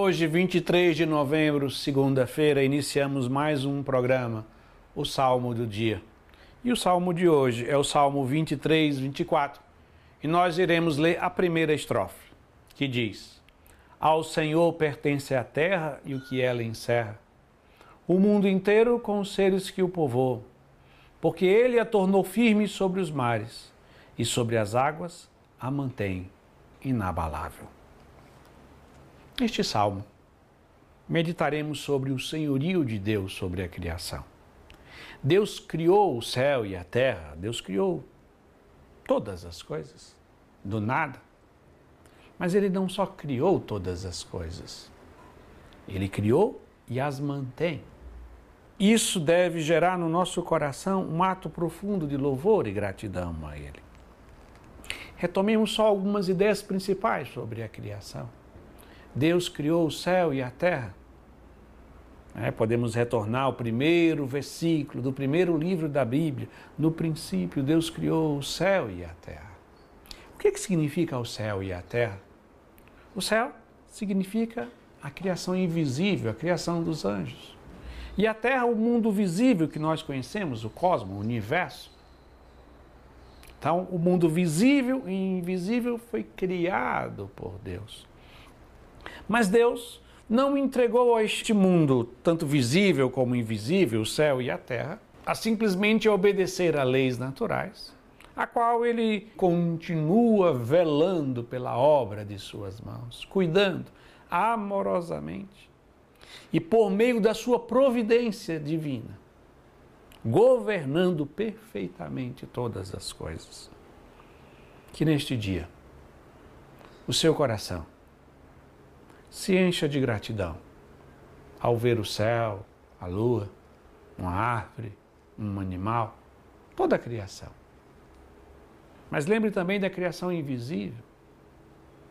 Hoje, 23 de novembro, segunda-feira, iniciamos mais um programa, o Salmo do Dia. E o salmo de hoje é o Salmo 23, 24. E nós iremos ler a primeira estrofe, que diz: Ao Senhor pertence a terra e o que ela encerra, o mundo inteiro com os seres que o povoam, porque ele a tornou firme sobre os mares e sobre as águas a mantém inabalável. Neste salmo, meditaremos sobre o senhorio de Deus sobre a criação. Deus criou o céu e a terra, Deus criou todas as coisas, do nada. Mas Ele não só criou todas as coisas, Ele criou e as mantém. Isso deve gerar no nosso coração um ato profundo de louvor e gratidão a Ele. Retomemos só algumas ideias principais sobre a criação. Deus criou o céu e a terra. É, podemos retornar ao primeiro versículo do primeiro livro da Bíblia. No princípio, Deus criou o céu e a terra. O que, que significa o céu e a terra? O céu significa a criação invisível, a criação dos anjos. E a terra, o mundo visível que nós conhecemos, o cosmos, o universo. Então, o mundo visível e invisível foi criado por Deus. Mas Deus não entregou a este mundo, tanto visível como invisível, o céu e a terra, a simplesmente obedecer a leis naturais, a qual ele continua velando pela obra de suas mãos, cuidando amorosamente e por meio da sua providência divina, governando perfeitamente todas as coisas. Que neste dia o seu coração se encha de gratidão ao ver o céu, a lua, uma árvore, um animal, toda a criação. Mas lembre também da criação invisível,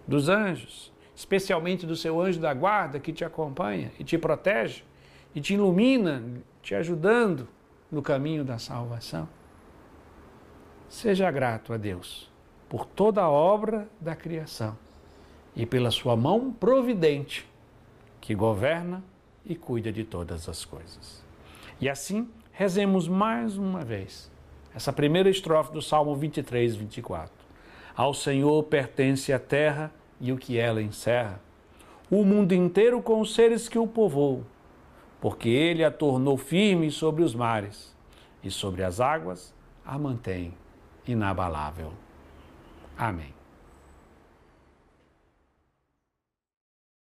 dos anjos, especialmente do seu anjo da guarda que te acompanha e te protege e te ilumina, te ajudando no caminho da salvação. Seja grato a Deus por toda a obra da criação e pela sua mão providente, que governa e cuida de todas as coisas. E assim, rezemos mais uma vez essa primeira estrofe do Salmo 23, 24. Ao Senhor pertence a terra e o que ela encerra, o mundo inteiro com os seres que o povoam, porque ele a tornou firme sobre os mares e sobre as águas a mantém inabalável. Amém.